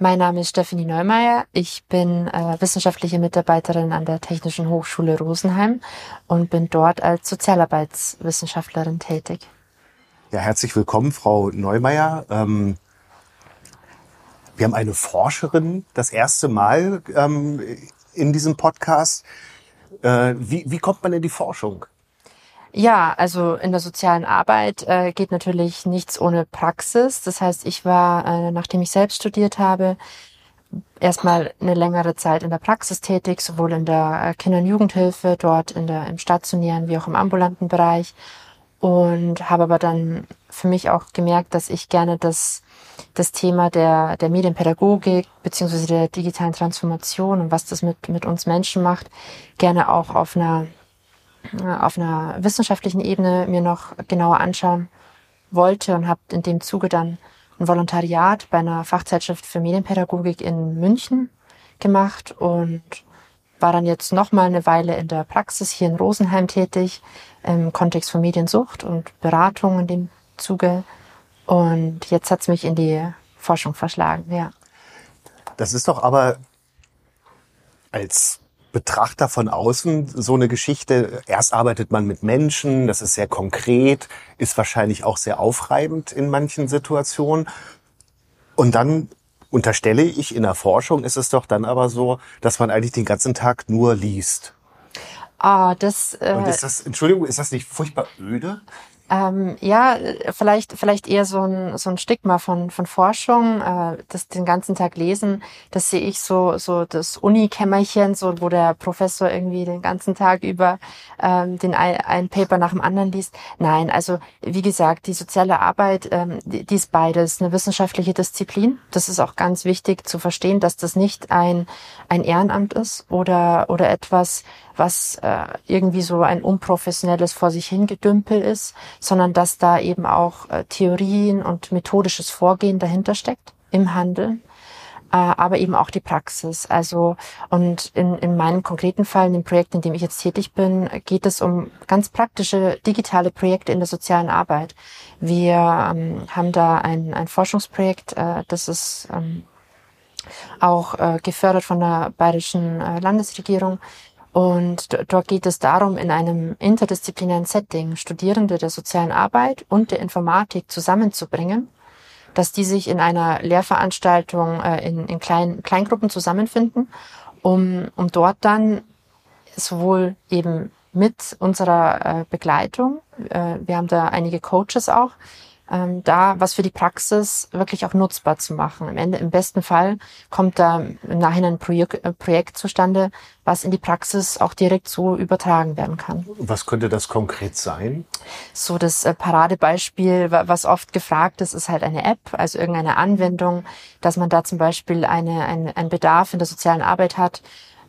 Mein Name ist Stefanie Neumeier. Ich bin äh, wissenschaftliche Mitarbeiterin an der Technischen Hochschule Rosenheim und bin dort als Sozialarbeitswissenschaftlerin tätig. Ja, herzlich willkommen, Frau Neumeier. Ähm, wir haben eine Forscherin das erste Mal ähm, in diesem Podcast. Äh, wie, wie kommt man in die Forschung? Ja, also in der sozialen Arbeit äh, geht natürlich nichts ohne Praxis. Das heißt, ich war, äh, nachdem ich selbst studiert habe, erstmal eine längere Zeit in der Praxis tätig, sowohl in der äh, Kinder- und Jugendhilfe, dort in der, im stationären wie auch im ambulanten Bereich. Und habe aber dann für mich auch gemerkt, dass ich gerne das, das Thema der, der Medienpädagogik beziehungsweise der digitalen Transformation und was das mit, mit uns Menschen macht, gerne auch auf einer auf einer wissenschaftlichen Ebene mir noch genauer anschauen wollte und habe in dem Zuge dann ein Volontariat bei einer Fachzeitschrift für Medienpädagogik in München gemacht und war dann jetzt noch mal eine Weile in der Praxis hier in Rosenheim tätig im Kontext von Mediensucht und Beratung in dem Zuge und jetzt hat's mich in die Forschung verschlagen, ja. Das ist doch aber als Betrachter von außen so eine Geschichte. Erst arbeitet man mit Menschen, das ist sehr konkret, ist wahrscheinlich auch sehr aufreibend in manchen Situationen. Und dann unterstelle ich, in der Forschung ist es doch dann aber so, dass man eigentlich den ganzen Tag nur liest. Ah, das. Äh, Und ist das, Entschuldigung, ist das nicht furchtbar öde? Ähm, ja, vielleicht, vielleicht eher so ein, so ein Stigma von, von Forschung, äh, das den ganzen Tag lesen, das sehe ich so, so das Unikämmerchen, so, wo der Professor irgendwie den ganzen Tag über ähm, den ein, ein Paper nach dem anderen liest. Nein, also wie gesagt, die soziale Arbeit, ähm, die, die ist beides, eine wissenschaftliche Disziplin. Das ist auch ganz wichtig zu verstehen, dass das nicht ein, ein Ehrenamt ist oder, oder etwas, was äh, irgendwie so ein unprofessionelles vor sich hingedümpel ist, sondern dass da eben auch äh, Theorien und methodisches Vorgehen dahinter steckt im Handeln, äh, aber eben auch die Praxis. Also und in, in meinem konkreten Fall, in dem Projekt, in dem ich jetzt tätig bin, geht es um ganz praktische digitale Projekte in der sozialen Arbeit. Wir ähm, haben da ein, ein Forschungsprojekt, äh, das ist ähm, auch äh, gefördert von der bayerischen äh, Landesregierung. Und dort geht es darum, in einem interdisziplinären Setting Studierende der sozialen Arbeit und der Informatik zusammenzubringen, dass die sich in einer Lehrveranstaltung äh, in, in kleinen Kleingruppen zusammenfinden, um, um dort dann sowohl eben mit unserer äh, Begleitung, äh, wir haben da einige Coaches auch, ähm, da was für die Praxis wirklich auch nutzbar zu machen. Im Ende, im besten Fall kommt da im Nachhinein ein Projekt, äh, Projekt zustande, was in die Praxis auch direkt so übertragen werden kann. Was könnte das konkret sein? So das äh, Paradebeispiel, was oft gefragt ist, ist halt eine App, also irgendeine Anwendung, dass man da zum Beispiel eine, ein, einen Bedarf in der sozialen Arbeit hat,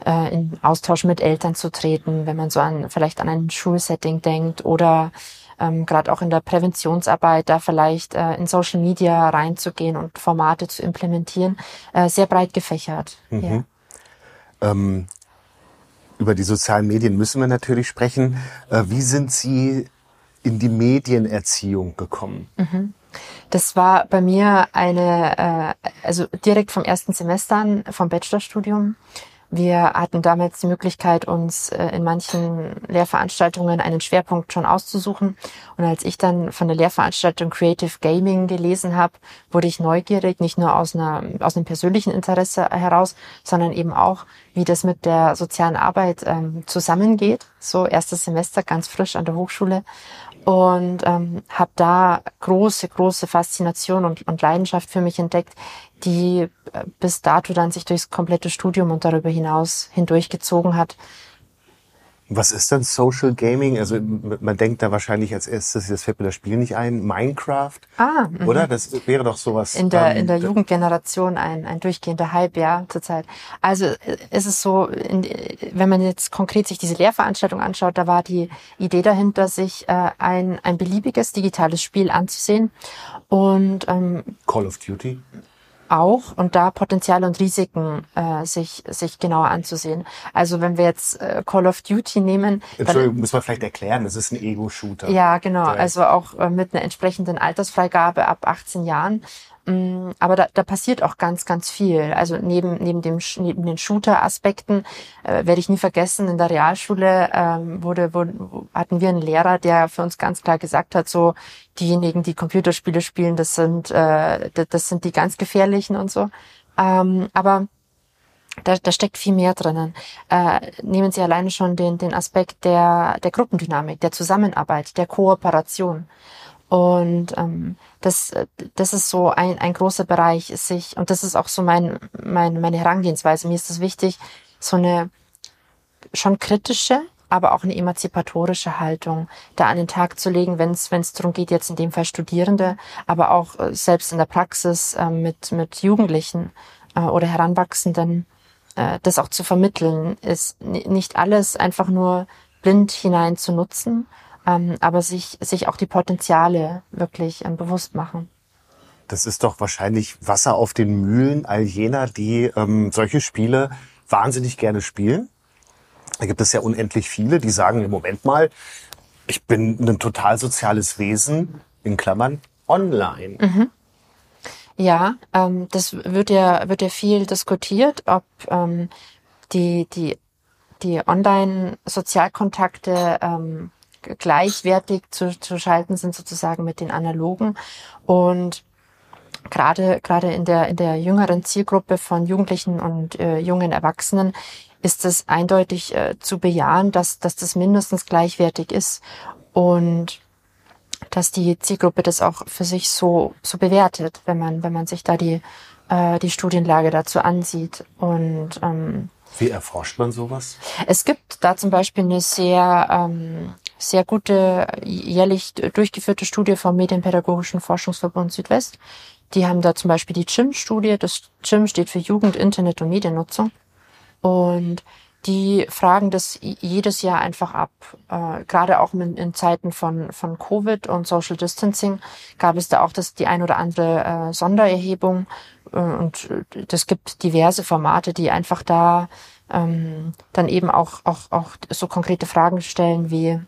äh, in Austausch mit Eltern zu treten, wenn man so an vielleicht an ein Schulsetting denkt oder ähm, gerade auch in der Präventionsarbeit da vielleicht äh, in Social Media reinzugehen und Formate zu implementieren, äh, sehr breit gefächert. Mhm. Ja. Ähm, über die sozialen Medien müssen wir natürlich sprechen. Äh, wie sind Sie in die Medienerziehung gekommen? Mhm. Das war bei mir eine, äh, also direkt vom ersten Semester an, vom Bachelorstudium. Wir hatten damals die Möglichkeit, uns äh, in manchen Lehrveranstaltungen einen Schwerpunkt schon auszusuchen. Und als ich dann von der Lehrveranstaltung Creative Gaming gelesen habe, wurde ich neugierig, nicht nur aus, einer, aus einem persönlichen Interesse heraus, sondern eben auch, wie das mit der sozialen Arbeit ähm, zusammengeht. So erstes Semester, ganz frisch an der Hochschule und ähm, habe da große, große Faszination und, und Leidenschaft für mich entdeckt, die äh, bis dato dann sich durchs komplette Studium und darüber hinaus hindurchgezogen hat. Was ist dann Social Gaming? Also man denkt da wahrscheinlich als erstes, das fällt mir das Spiel nicht ein, Minecraft, Ah, mhm. oder? Das wäre doch sowas. in der, ähm, in der Jugendgeneration ein, ein durchgehender Hype, ja, zurzeit. Also äh, ist es so, in, wenn man jetzt konkret sich diese Lehrveranstaltung anschaut, da war die Idee dahinter, sich äh, ein, ein beliebiges digitales Spiel anzusehen und ähm, Call of Duty. Auch und da Potenziale und Risiken äh, sich, sich genauer anzusehen. Also wenn wir jetzt äh, Call of Duty nehmen, dann Entschuldigung, muss man vielleicht erklären, das ist ein Ego-Shooter. Ja, genau. Also auch äh, mit einer entsprechenden Altersfreigabe ab 18 Jahren. Mm, Aber da, da passiert auch ganz, ganz viel. Also neben, neben, dem, neben den Shooter-Aspekten äh, werde ich nie vergessen, in der Realschule ähm, wurde, wurde, hatten wir einen Lehrer, der für uns ganz klar gesagt hat, so diejenigen, die Computerspiele spielen, das sind, äh, das sind die ganz gefährlichen und so. Ähm, aber da, da steckt viel mehr drinnen. Äh, nehmen Sie alleine schon den, den Aspekt der, der Gruppendynamik, der Zusammenarbeit, der Kooperation. Und ähm, das, äh, das ist so ein, ein großer Bereich, sich, und das ist auch so mein, mein, meine Herangehensweise. Mir ist es wichtig, so eine schon kritische, aber auch eine emanzipatorische Haltung da an den Tag zu legen, wenn es darum geht, jetzt in dem Fall Studierende, aber auch äh, selbst in der Praxis äh, mit, mit Jugendlichen äh, oder Heranwachsenden, äh, das auch zu vermitteln, ist ni- nicht alles einfach nur blind hinein zu nutzen, ähm, aber sich, sich auch die Potenziale wirklich ähm, bewusst machen. Das ist doch wahrscheinlich Wasser auf den Mühlen all jener, die ähm, solche Spiele wahnsinnig gerne spielen. Da gibt es ja unendlich viele, die sagen, im Moment mal, ich bin ein total soziales Wesen, in Klammern, online. Ja, ähm, das wird ja, wird ja viel diskutiert, ob ähm, die, die, die Online-Sozialkontakte ähm, gleichwertig zu, zu schalten sind sozusagen mit den analogen. Und gerade gerade in der in der jüngeren Zielgruppe von Jugendlichen und äh, jungen Erwachsenen ist es eindeutig äh, zu bejahen, dass dass das mindestens gleichwertig ist und dass die Zielgruppe das auch für sich so so bewertet, wenn man wenn man sich da die äh, die Studienlage dazu ansieht und ähm, Wie erforscht man sowas? es gibt da zum Beispiel eine sehr, ähm, sehr gute, jährlich durchgeführte Studie vom Medienpädagogischen Forschungsverbund Südwest. Die haben da zum Beispiel die CHIM-Studie. Das CHIM steht für Jugend, Internet und Mediennutzung. Und die fragen das jedes Jahr einfach ab. Äh, gerade auch in, in Zeiten von, von Covid und Social Distancing gab es da auch das, die ein oder andere äh, Sondererhebung. Äh, und das gibt diverse Formate, die einfach da ähm, dann eben auch, auch, auch so konkrete Fragen stellen wie,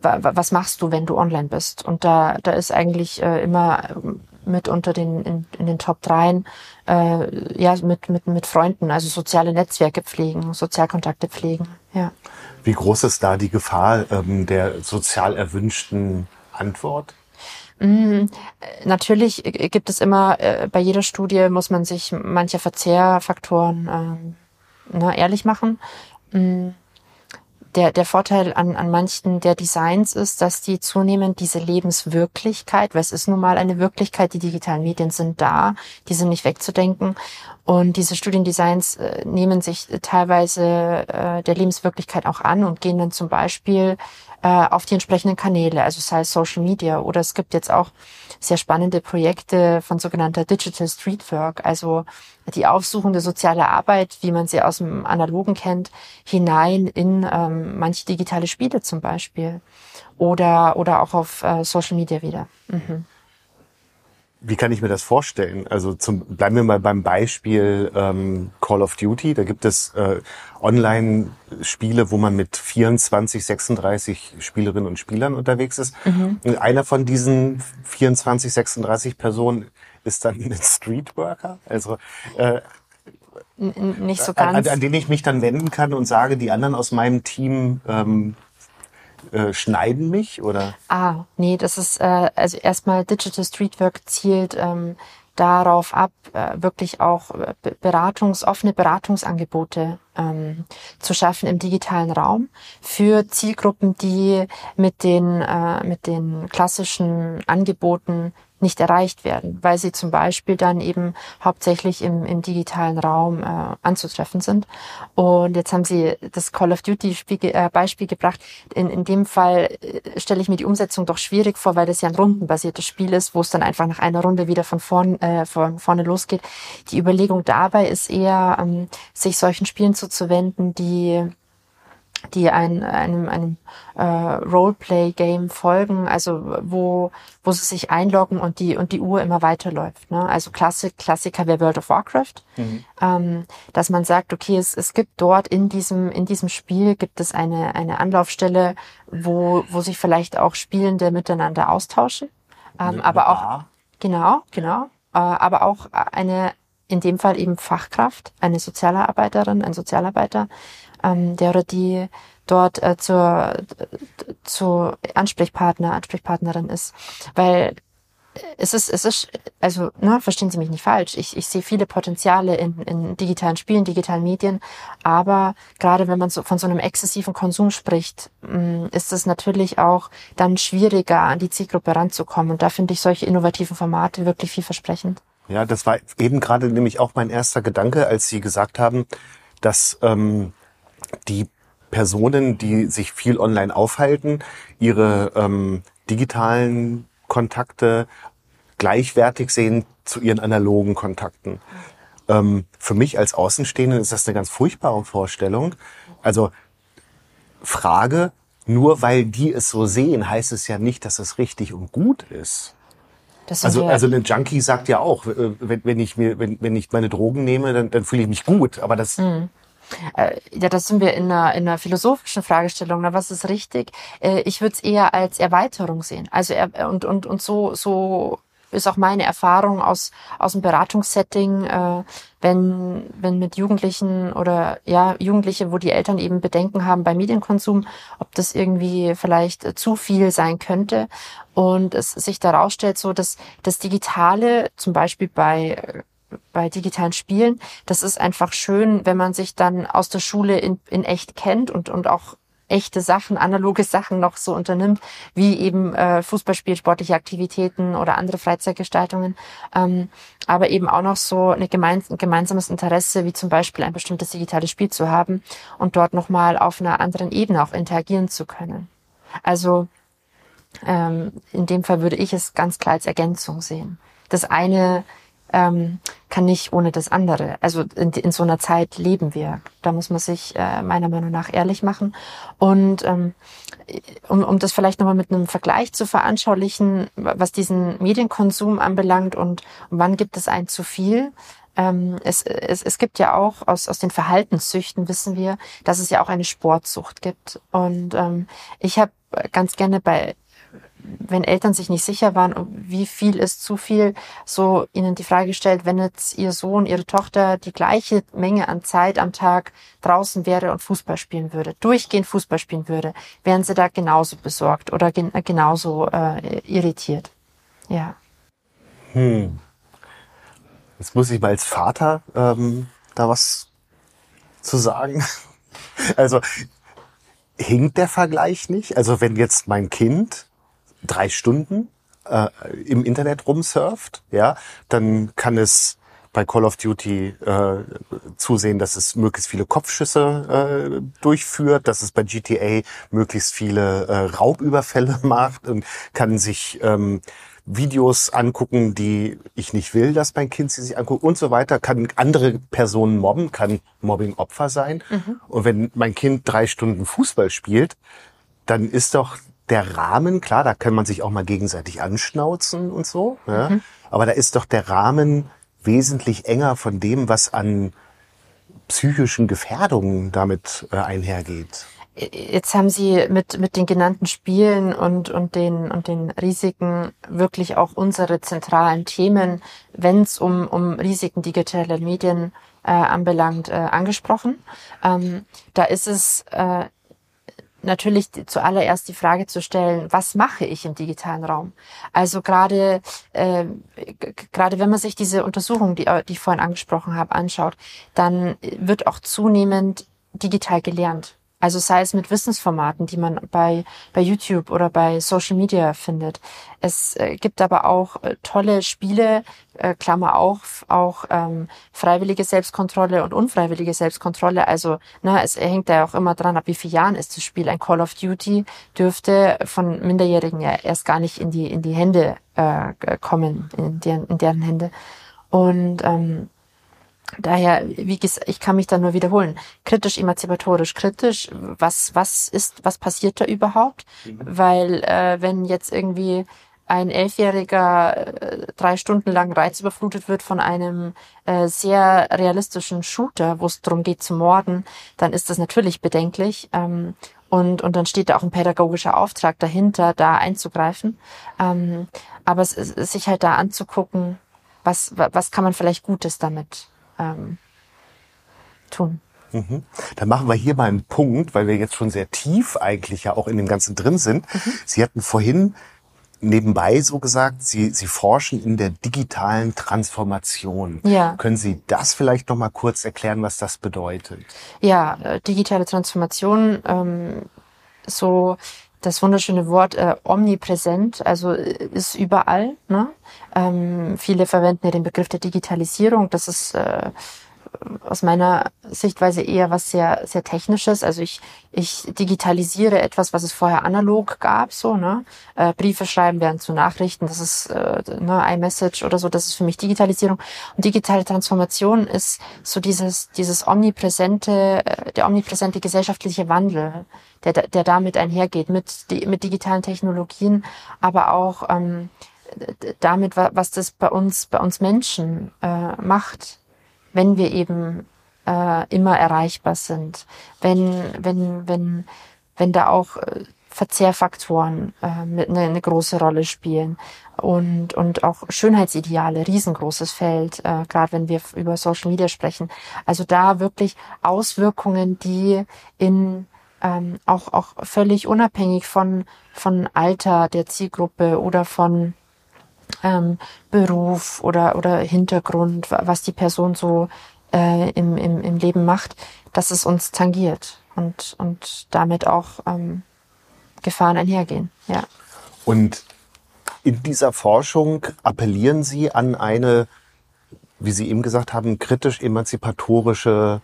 was machst du, wenn du online bist? Und da, da ist eigentlich äh, immer ähm, mit unter den, in, in den Top 3 äh, ja, mit, mit, mit Freunden, also soziale Netzwerke pflegen, Sozialkontakte pflegen, ja. Wie groß ist da die Gefahr ähm, der sozial erwünschten Antwort? Natürlich äh, gibt es immer, äh, bei jeder Studie muss man sich mancher Verzehrfaktoren ähm, ne, ehrlich machen. Der, der Vorteil an, an manchen der Designs ist, dass die zunehmend diese Lebenswirklichkeit, weil es ist nun mal eine Wirklichkeit, die digitalen Medien sind da, die sind nicht wegzudenken. Und diese Studiendesigns äh, nehmen sich teilweise äh, der Lebenswirklichkeit auch an und gehen dann zum Beispiel äh, auf die entsprechenden Kanäle, also sei es Social Media oder es gibt jetzt auch sehr spannende Projekte von sogenannter Digital Streetwork, also die aufsuchende soziale Arbeit, wie man sie aus dem Analogen kennt, hinein in ähm, manche digitale Spiele zum Beispiel oder oder auch auf äh, Social Media wieder. Mhm. Wie kann ich mir das vorstellen? Also zum, bleiben wir mal beim Beispiel ähm, Call of Duty. Da gibt es äh, Online-Spiele, wo man mit 24, 36 Spielerinnen und Spielern unterwegs ist. Und einer von diesen 24, 36 Personen ist dann ein Streetworker. Also äh, N- Nicht so an, ganz. an den ich mich dann wenden kann und sage, die anderen aus meinem Team ähm, äh, schneiden mich oder Ah, nee, das ist äh, also erstmal Digital Streetwork zielt ähm, darauf ab, äh, wirklich auch äh, Be- Beratungs, offene Beratungsangebote ähm, zu schaffen im digitalen Raum für Zielgruppen, die mit den äh, mit den klassischen Angeboten nicht erreicht werden, weil sie zum Beispiel dann eben hauptsächlich im, im digitalen Raum äh, anzutreffen sind. Und jetzt haben Sie das Call of Duty Spiel, äh, Beispiel gebracht. In, in dem Fall äh, stelle ich mir die Umsetzung doch schwierig vor, weil das ja ein rundenbasiertes Spiel ist, wo es dann einfach nach einer Runde wieder von, vorn, äh, von vorne losgeht. Die Überlegung dabei ist eher, ähm, sich solchen Spielen zuzuwenden, die die ein, einem, einem äh, Roleplay-Game folgen, also wo, wo sie sich einloggen und die, und die Uhr immer weiterläuft. Ne? Also Klassik, Klassiker wäre World of Warcraft, mhm. ähm, dass man sagt, okay, es, es gibt dort in diesem, in diesem Spiel gibt es eine, eine Anlaufstelle, wo, wo sich vielleicht auch Spielende miteinander austauschen. Ähm, aber auch, genau, genau, äh, aber auch eine, in dem Fall eben Fachkraft, eine Sozialarbeiterin, ein Sozialarbeiter, ähm, der oder die dort äh, zur, zur Ansprechpartner, Ansprechpartnerin ist. Weil es ist, es ist, also, ne, verstehen Sie mich nicht falsch. Ich, ich sehe viele Potenziale in, in digitalen Spielen, digitalen Medien. Aber gerade wenn man so von so einem exzessiven Konsum spricht, mm, ist es natürlich auch dann schwieriger, an die Zielgruppe ranzukommen. Und da finde ich solche innovativen Formate wirklich vielversprechend. Ja, das war eben gerade nämlich auch mein erster Gedanke, als Sie gesagt haben, dass ähm, die Personen, die sich viel online aufhalten, ihre ähm, digitalen Kontakte gleichwertig sehen zu ihren analogen Kontakten. Ähm, für mich als Außenstehenden ist das eine ganz furchtbare Vorstellung. Also Frage, nur weil die es so sehen, heißt es ja nicht, dass es richtig und gut ist. Also, also ein Junkie sagt ja auch, äh, wenn, wenn ich mir, wenn, wenn ich meine Drogen nehme, dann, dann fühle ich mich gut. Aber das, mhm. Ja, das sind wir in einer, in einer philosophischen Fragestellung. Na, was ist richtig? Äh, ich würde es eher als Erweiterung sehen. Also er, und und und so so ist auch meine Erfahrung aus aus dem Beratungssetting, äh, wenn wenn mit Jugendlichen oder ja Jugendliche, wo die Eltern eben Bedenken haben bei Medienkonsum, ob das irgendwie vielleicht zu viel sein könnte und es sich daraus stellt, so dass das Digitale zum Beispiel bei bei digitalen Spielen. Das ist einfach schön, wenn man sich dann aus der Schule in, in echt kennt und, und auch echte Sachen, analoge Sachen noch so unternimmt, wie eben äh, Fußballspiel, sportliche Aktivitäten oder andere Freizeitgestaltungen, ähm, aber eben auch noch so eine gemeins ein gemeinsames Interesse, wie zum Beispiel ein bestimmtes digitales Spiel zu haben und dort nochmal auf einer anderen Ebene auch interagieren zu können. Also ähm, in dem Fall würde ich es ganz klar als Ergänzung sehen. Das eine ähm, kann nicht ohne das andere. Also in, in, so einer Zeit leben wir. Da muss man sich äh, meiner Meinung nach ehrlich machen. Und ähm, um, um das vielleicht nochmal mit einem Vergleich zu veranschaulichen, was diesen Medienkonsum anbelangt und, wann gibt es ein zu viel, ähm, es, es, es gibt ja auch aus, aus den Verhaltenssüchten wissen wir, dass es ja auch eine Sportsucht gibt. Und ähm, ich habe ganz gerne bei wenn Eltern sich nicht sicher waren, wie viel ist zu viel, so ihnen die Frage gestellt, wenn jetzt ihr Sohn, ihre Tochter die gleiche Menge an Zeit am Tag draußen wäre und Fußball spielen würde, durchgehend Fußball spielen würde, wären sie da genauso besorgt oder gen genauso äh, irritiert. Ja. Hm. Jetzt muss ich mal als Vater ähm, da was zu sagen. Also hinkt der Vergleich nicht? Also wenn jetzt mein Kind drei Stunden äh, im Internet rumsurft, ja, dann kann es bei Call of Duty äh, zusehen, dass es möglichst viele Kopfschüsse äh, durchführt, dass es bei GTA möglichst viele äh, Raubüberfälle macht und kann sich ähm, Videos angucken, die ich nicht will, dass mein Kind sie sich anguckt und so weiter, kann andere Personen mobben, kann Mobbing Opfer sein. Mhm. Und wenn mein Kind drei Stunden Fußball spielt, dann ist doch der Rahmen, klar, da kann man sich auch mal gegenseitig anschnauzen und so, ja, mhm. aber da ist doch der Rahmen wesentlich enger von dem, was an psychischen Gefährdungen damit äh, einhergeht. Jetzt haben Sie mit, mit den genannten Spielen und, und, den, und den Risiken wirklich auch unsere zentralen Themen, wenn es um, um Risiken digitaler Medien äh, anbelangt, äh, angesprochen. Ähm, da ist es äh, natürlich zuallererst die Frage zu stellen, was mache ich im digitalen Raum? Also gerade äh, gerade wenn man sich diese Untersuchung, die, die ich vorhin angesprochen habe, anschaut, dann wird auch zunehmend digital gelernt. Also sei es mit Wissensformaten, die man bei, bei YouTube oder bei Social Media findet. Es äh, gibt aber auch äh, tolle Spiele, äh, Klammer auf, auch ähm, freiwillige Selbstkontrolle und unfreiwillige Selbstkontrolle. Also ne, es hängt ja auch immer dran, ab wie vielen Jahren ist das Spiel. Ein Call of Duty dürfte von Minderjährigen ja erst gar nicht in die, in die Hände äh, kommen, in deren, in deren Hände. Und ähm, Daher, wie gesagt, ich kann mich da nur wiederholen. Kritisch, emanzipatorisch, kritisch. Was, was ist, was passiert da überhaupt? Mhm. Weil, äh, wenn jetzt irgendwie ein Elfjähriger äh, drei Stunden lang reizüberflutet wird von einem äh, sehr realistischen Shooter, wo es darum geht zu morden, dann ist das natürlich bedenklich. Ähm, und, und dann steht da auch ein pädagogischer Auftrag dahinter, da einzugreifen. Ähm, aber es, es, sich halt da anzugucken, was, was kann man vielleicht Gutes damit ähm, tun. Mhm. Dann machen wir hier mal einen Punkt, weil wir jetzt schon sehr tief eigentlich ja auch in dem Ganzen drin sind. Mhm. Sie hatten vorhin nebenbei so gesagt, Sie, Sie forschen in der digitalen Transformation. Ja. Können Sie das vielleicht noch mal kurz erklären, was das bedeutet? Ja, äh, digitale Transformation, ähm, so das wunderschöne Wort äh, omnipräsent, also äh, ist überall. Ne? Ähm, viele verwenden ja den Begriff der Digitalisierung. Das ist äh, aus meiner Sichtweise eher was sehr, sehr Technisches. Also ich, ich digitalisiere etwas, was es vorher analog gab, so, ne? Äh, Briefe schreiben werden zu Nachrichten, das ist äh, ne, iMessage oder so, das ist für mich Digitalisierung. Und digitale Transformation ist so dieses, dieses omnipräsente, äh, der omnipräsente gesellschaftliche Wandel, der, der damit einhergeht, mit, mit digitalen Technologien, aber auch ähm, damit, was das bei uns, bei uns Menschen äh, macht wenn wir eben äh, immer erreichbar sind, wenn, wenn, wenn, wenn da auch äh, Verzehrfaktoren äh, mit eine, eine große Rolle spielen und und auch Schönheitsideale riesengroßes Feld, äh, gerade wenn wir über Social Media sprechen. Also da wirklich Auswirkungen, die in ähm, auch auch völlig unabhängig von von Alter der Zielgruppe oder von ähm, Beruf oder, oder Hintergrund, was die Person so äh, im, im, im Leben macht, dass es uns tangiert und, und damit auch ähm, Gefahren einhergehen. Ja. Und in dieser Forschung appellieren Sie an eine, wie Sie eben gesagt haben, kritisch-emanzipatorische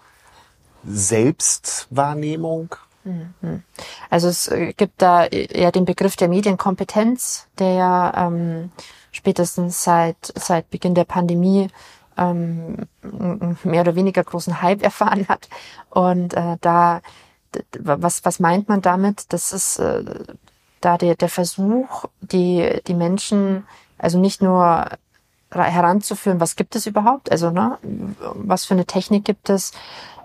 Selbstwahrnehmung? Mhm. Also es äh, gibt da ja den Begriff der Medienkompetenz, der ja ähm, spätestens seit, seit Beginn der Pandemie ähm, mehr oder weniger großen Hype erfahren hat. Und äh, da, was, was meint man damit? Das ist äh, da der, der Versuch, die, die Menschen, also nicht nur heranzuführen, was gibt es überhaupt, also ne, was für eine Technik gibt es,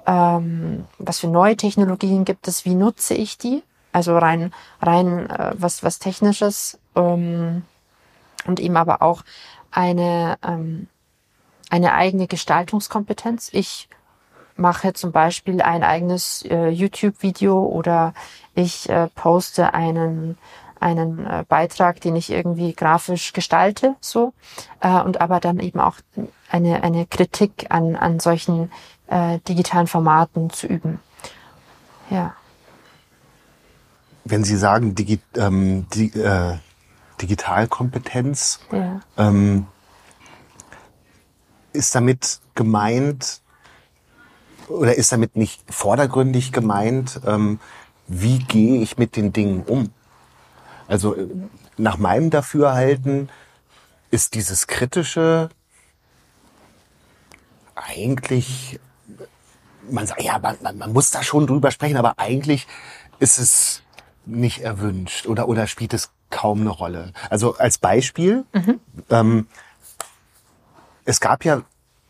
ähm, was für neue Technologien gibt es, wie nutze ich die, also rein rein äh, was was technisches ähm, und ihm aber auch eine, ähm, eine eigene Gestaltungskompetenz. Ich mache zum Beispiel ein eigenes äh, YouTube-Video oder ich äh, poste einen einen äh, Beitrag, den ich irgendwie grafisch gestalte, so äh, und aber dann eben auch eine eine Kritik an an solchen äh, digitalen Formaten zu üben. Ja. Wenn Sie sagen, digi ähm, die, äh, Digitalkompetenz. Ja. Ähm, ist damit gemeint, oder ist damit nicht vordergründig gemeint, ähm, wie gehe ich mit den Dingen um? Also äh, nach meinem Dafürhalten ist dieses Kritische eigentlich, man sagt, ja, man, man muss da schon drüber sprechen, aber eigentlich ist es nicht erwünscht oder, oder spielt es kaum eine Rolle. Also als Beispiel, mhm. ähm, es gab ja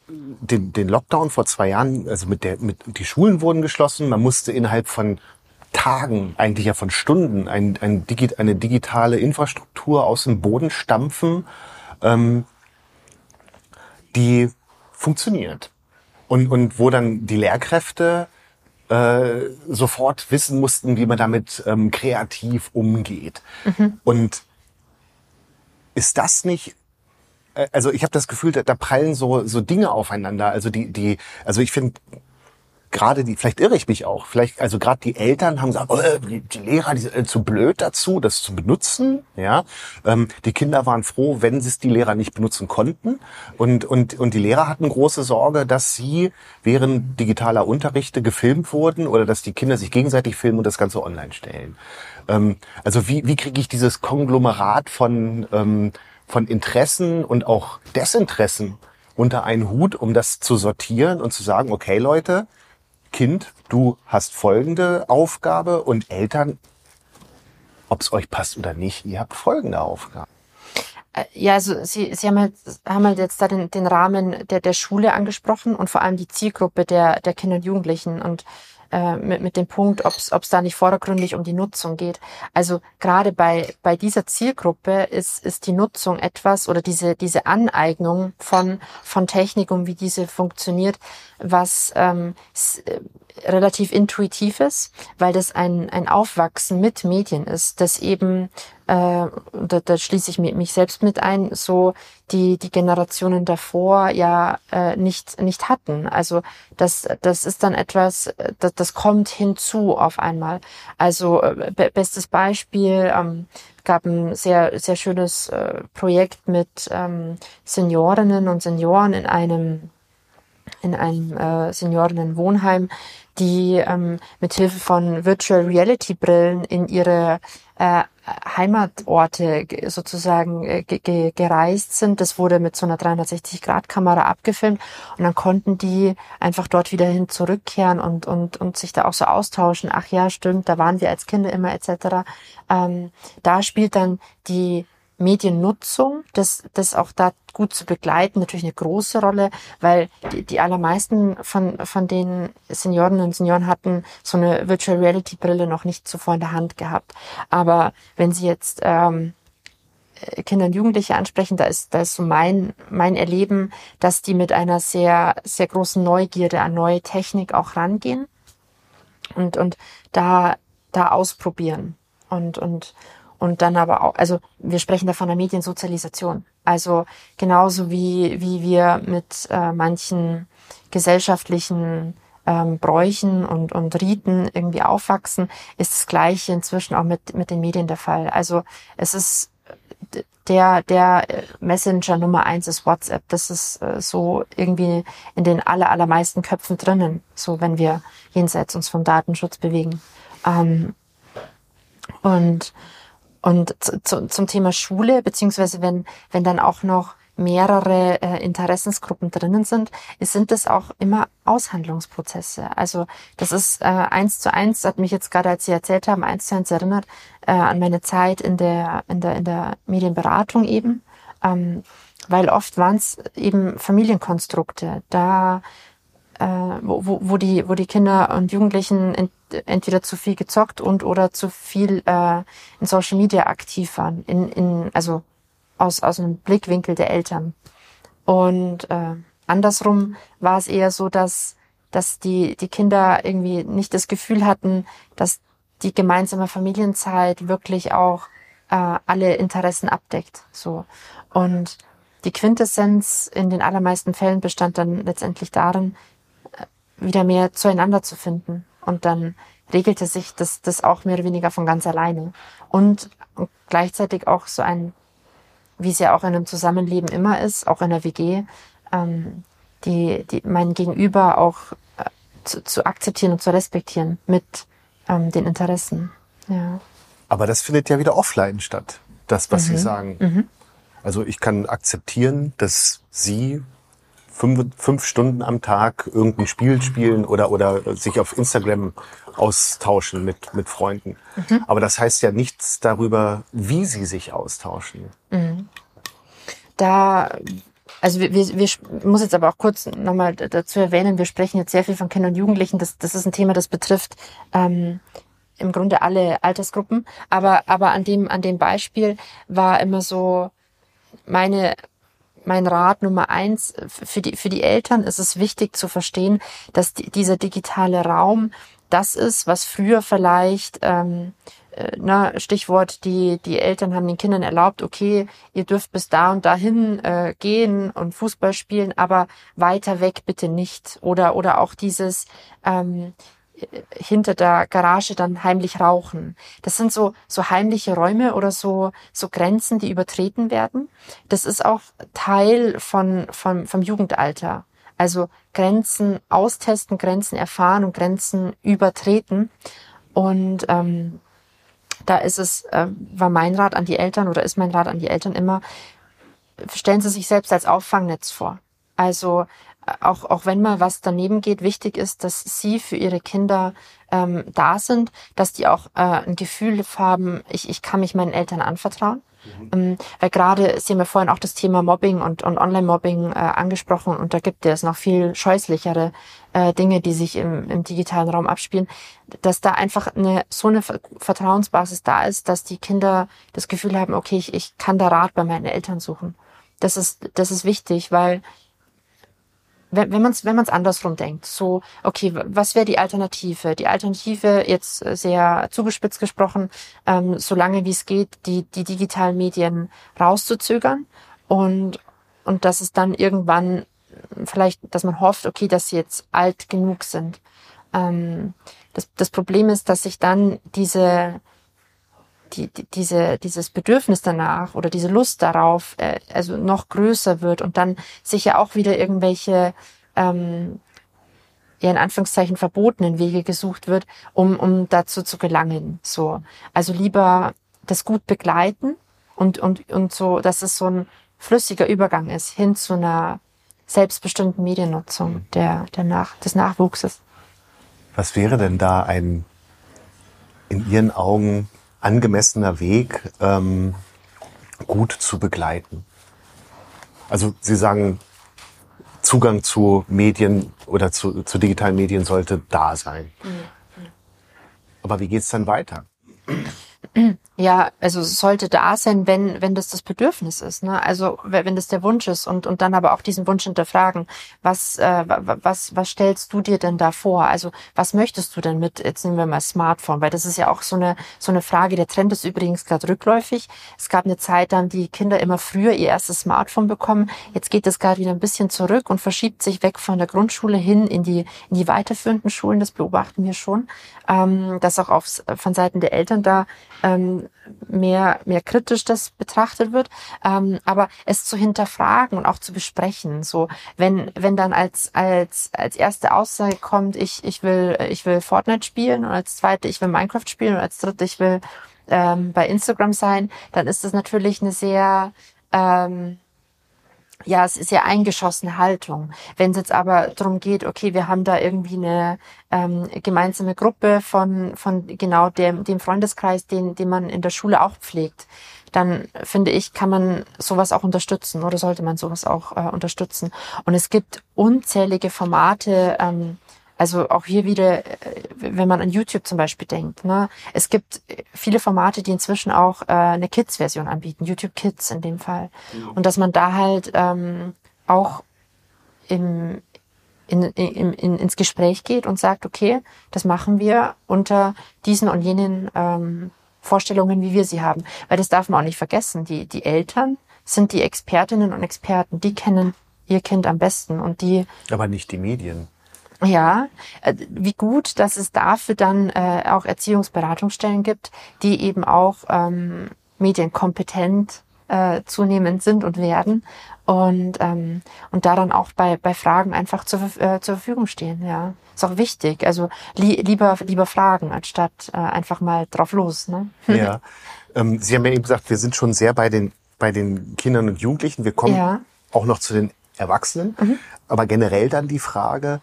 den, den Lockdown vor zwei Jahren, also mit der, mit, die Schulen wurden geschlossen, man musste innerhalb von Tagen, eigentlich ja von Stunden, ein, ein Digi eine digitale Infrastruktur aus dem Boden stampfen, ähm, die funktioniert. Und, und wo dann die Lehrkräfte äh, sofort wissen mussten, wie man damit ähm, kreativ umgeht. Mhm. Und ist das nicht äh, also ich habe das Gefühl, da, da prallen so so Dinge aufeinander. Also die die also ich finde gerade die, vielleicht irre ich mich auch, vielleicht, also gerade die Eltern haben gesagt, oh, die, Lehrer, die sind äh, zu blöd dazu, das zu benutzen. Ja, ähm, die Kinder waren froh, wenn sie es die Lehrer nicht benutzen konnten. Und, und, und die Lehrer hatten große Sorge, dass sie während digitaler Unterrichte gefilmt wurden oder dass die Kinder sich gegenseitig filmen und das Ganze online stellen. Ähm, also wie, wie kriege ich dieses Konglomerat von, ähm, von Interessen und auch Desinteressen unter einen Hut, um das zu sortieren und zu sagen, okay Leute, Kind, du hast folgende Aufgabe und Eltern, ob es euch passt oder nicht, ihr habt folgende Aufgabe. Äh, ja, also Sie, Sie haben, halt, haben halt jetzt da den, den Rahmen der, der Schule angesprochen und vor allem die Zielgruppe der, der Kinder und Jugendlichen. Und äh, mit, mit dem Punkt, ob es da nicht vordergründig um die Nutzung geht. Also gerade bei, bei dieser Zielgruppe ist, ist die Nutzung etwas oder diese, diese Aneignung von, von Technik und wie diese funktioniert, was ähm, äh, relativ intuitiv ist, weil das ein, ein Aufwachsen mit Medien ist, das eben äh, da, da schließe ich mich selbst mit ein, so die, die Generationen davor ja äh, nicht, nicht hatten. Also das, das ist dann etwas, das, das kommt hinzu auf einmal. Also äh, be bestes Beispiel, ähm, gab ein sehr, sehr schönes äh, Projekt mit ähm, Seniorinnen und Senioren in einem in einem äh, Seniorinnenwohnheim, die ähm, mit Hilfe von Virtual Reality Brillen in ihre äh, Heimatorte sozusagen äh, ge gereist sind. Das wurde mit so einer 360-Grad-Kamera abgefilmt und dann konnten die einfach dort wieder hin zurückkehren und, und, und sich da auch so austauschen. Ach ja, stimmt, da waren wir als Kinder immer etc. Ähm, da spielt dann die Mediennutzung, das, das auch da gut zu begleiten, natürlich eine große Rolle, weil die, die allermeisten von, von den Senioren und Senioren hatten so eine Virtual Reality Brille noch nicht zuvor in der Hand gehabt. Aber wenn sie jetzt ähm, Kinder und Jugendliche ansprechen, da ist, da ist so mein, mein Erleben, dass die mit einer sehr, sehr großen Neugierde an neue Technik auch rangehen und, und da, da ausprobieren und, und, und dann aber auch, also wir sprechen da von der Mediensozialisation. Also genauso wie, wie wir mit äh, manchen gesellschaftlichen ähm, Bräuchen und, und Riten irgendwie aufwachsen, ist das Gleiche inzwischen auch mit, mit den Medien der Fall. Also es ist der, der äh, Messenger Nummer eins ist WhatsApp. Das ist äh, so irgendwie in den aller, allermeisten Köpfen drinnen, so wenn wir jenseits uns vom Datenschutz bewegen. Ähm, und und zu, zum Thema Schule, beziehungsweise wenn, wenn dann auch noch mehrere äh, Interessensgruppen drinnen sind, sind das auch immer Aushandlungsprozesse. Also das ist äh, eins zu eins, hat mich jetzt gerade, als Sie erzählt haben, eins zu eins erinnert äh, an meine Zeit in der in der in der Medienberatung eben, ähm, weil oft waren es eben Familienkonstrukte. Da äh, wo, wo, wo, die, wo die Kinder und Jugendlichen ent, entweder zu viel gezockt und oder zu viel äh, in Social Media aktiv waren, in, in, also aus, aus einem Blickwinkel der Eltern. Und äh, andersrum war es eher so, dass, dass die, die Kinder irgendwie nicht das Gefühl hatten, dass die gemeinsame Familienzeit wirklich auch äh, alle Interessen abdeckt. So. Und die Quintessenz in den allermeisten Fällen bestand dann letztendlich darin, wieder mehr zueinander zu finden. Und dann regelte sich das, das auch mehr oder weniger von ganz alleine. Und, gleichzeitig auch so ein, wie es ja auch in einem Zusammenleben immer ist, auch in der WG, ähm, die, die mein Gegenüber auch äh, zu, zu akzeptieren und zu respektieren mit ähm, den Interessen. Ja. Aber das findet ja wieder offline statt, das, was mhm. Sie sagen. Mhm. Also ich kann akzeptieren, dass Sie fünf, fünf Stunden am Tag irgendein Spiel spielen oder, oder sich auf Instagram austauschen mit, mit Freunden. Mhm. Aber das heißt ja nichts darüber, wie sie sich austauschen. Mhm. Da also wir, wir, wir muss jetzt aber auch kurz nochmal dazu erwähnen, wir sprechen jetzt sehr viel von Kindern und Jugendlichen. Das, das ist ein Thema, das betrifft ähm, im Grunde alle Altersgruppen. Aber, aber an dem, an dem Beispiel war immer so meine mein Rat Nummer eins für die, für die Eltern ist es wichtig zu verstehen, dass die, dieser digitale Raum das ist, was früher vielleicht ähm, äh, na, Stichwort, die, die Eltern haben den Kindern erlaubt, okay, ihr dürft bis da und dahin äh, gehen und Fußball spielen, aber weiter weg bitte nicht. Oder, oder auch dieses ähm, hinter der Garage dann heimlich rauchen. Das sind so, so heimliche Räume oder so, so Grenzen, die übertreten werden. Das ist auch Teil von, von, vom Jugendalter. Also Grenzen austesten, Grenzen erfahren und Grenzen übertreten. Und ähm, da ist es, äh, war mein Rat an die Eltern oder ist mein Rat an die Eltern immer, stellen Sie sich selbst als Auffangnetz vor. Also auch, auch wenn mal was daneben geht, wichtig ist, dass Sie für Ihre Kinder ähm, da sind, dass die auch äh, ein Gefühl haben, ich, ich kann mich meinen Eltern anvertrauen. Mhm. Ähm, weil gerade, Sie haben ja vorhin auch das Thema Mobbing und, und Online-Mobbing äh, angesprochen und da gibt es noch viel scheußlichere äh, Dinge, die sich im, im digitalen Raum abspielen, dass da einfach eine so eine Vertrauensbasis da ist, dass die Kinder das Gefühl haben, okay, ich, ich kann da Rat bei meinen Eltern suchen. Das ist, das ist wichtig, weil wenn, wenn man es wenn man's andersrum denkt, so, okay, was wäre die Alternative? Die Alternative, jetzt sehr zugespitzt gesprochen, ähm, solange wie es geht, die, die digitalen Medien rauszuzögern und, und dass es dann irgendwann vielleicht, dass man hofft, okay, dass sie jetzt alt genug sind. Ähm, das, das Problem ist, dass sich dann diese, die, die, diese, dieses Bedürfnis danach oder diese Lust darauf äh, also noch größer wird und dann sicher auch wieder irgendwelche ähm, ja in Anführungszeichen verbotenen Wege gesucht wird, um, um dazu zu gelangen. So. Also lieber das gut begleiten und, und, und so, dass es so ein flüssiger Übergang ist hin zu einer selbstbestimmten Mediennutzung der, der Nach des Nachwuchses. Was wäre denn da ein in Ihren Augen angemessener Weg, ähm, gut zu begleiten? Also Sie sagen, Zugang zu Medien oder zu, zu digitalen Medien sollte da sein. Mhm. Aber wie geht's dann weiter? Ja, also es sollte da sein, wenn, wenn das das Bedürfnis ist. Ne? Also wenn das der Wunsch ist und, und dann aber auch diesen Wunsch hinterfragen. Was, äh, was, was stellst du dir denn da vor? Also was möchtest du denn mit, jetzt nehmen wir mal Smartphone, weil das ist ja auch so eine, so eine Frage. Der Trend ist übrigens gerade rückläufig. Es gab eine Zeit, dann die Kinder immer früher ihr erstes Smartphone bekommen. Jetzt geht es gerade wieder ein bisschen zurück und verschiebt sich weg von der Grundschule hin in die, in die weiterführenden Schulen. Das beobachten wir schon, ähm, dass auch auf, von Seiten der Eltern da ähm, mehr, mehr kritisch das betrachtet wird, ähm, aber es zu hinterfragen und auch zu besprechen. So, wenn, wenn dann als, als, als erste Aussage kommt, ich, ich will, ich will Fortnite spielen und als zweite, ich will Minecraft spielen und als dritte, ich will ähm, bei Instagram sein, dann ist das natürlich eine sehr, ähm, ja, es ist ja eingeschossene Haltung. Wenn es jetzt aber darum geht, okay, wir haben da irgendwie eine ähm, gemeinsame Gruppe von, von genau dem, dem Freundeskreis, den, den man in der Schule auch pflegt, dann finde ich, kann man sowas auch unterstützen oder sollte man sowas auch äh, unterstützen. Und es gibt unzählige Formate, ähm, also auch hier wieder, äh, wenn man an YouTube zum Beispiel denkt, ne, es gibt viele Formate, die inzwischen auch äh, eine Kids-Version anbieten, YouTube Kids in dem Fall. Mhm. Und dass man da halt ähm, auch im, in, in, in, ins Gespräch geht und sagt, okay, das machen wir unter diesen und jenen ähm, Vorstellungen, wie wir sie haben. Weil das darf man auch nicht vergessen. Die, die Eltern sind die Expertinnen und Experten, die kennen ihr Kind am besten und die. Aber nicht die Medien. Ja, äh, wie gut, dass es dafür dann äh, auch Erziehungsberatungsstellen gibt, die eben auch ähm, medienkompetent äh, zunehmend sind und werden und ähm, und da dann auch bei bei Fragen einfach zur, äh, zur Verfügung stehen. Ja, ist auch wichtig. Also li lieber lieber fragen anstatt äh, einfach mal drauf los. Ne? Ja, ähm, Sie haben ja eben gesagt, wir sind schon sehr bei den bei den Kindern und Jugendlichen. Wir kommen ja. auch noch zu den Erwachsenen, mhm. aber generell dann die Frage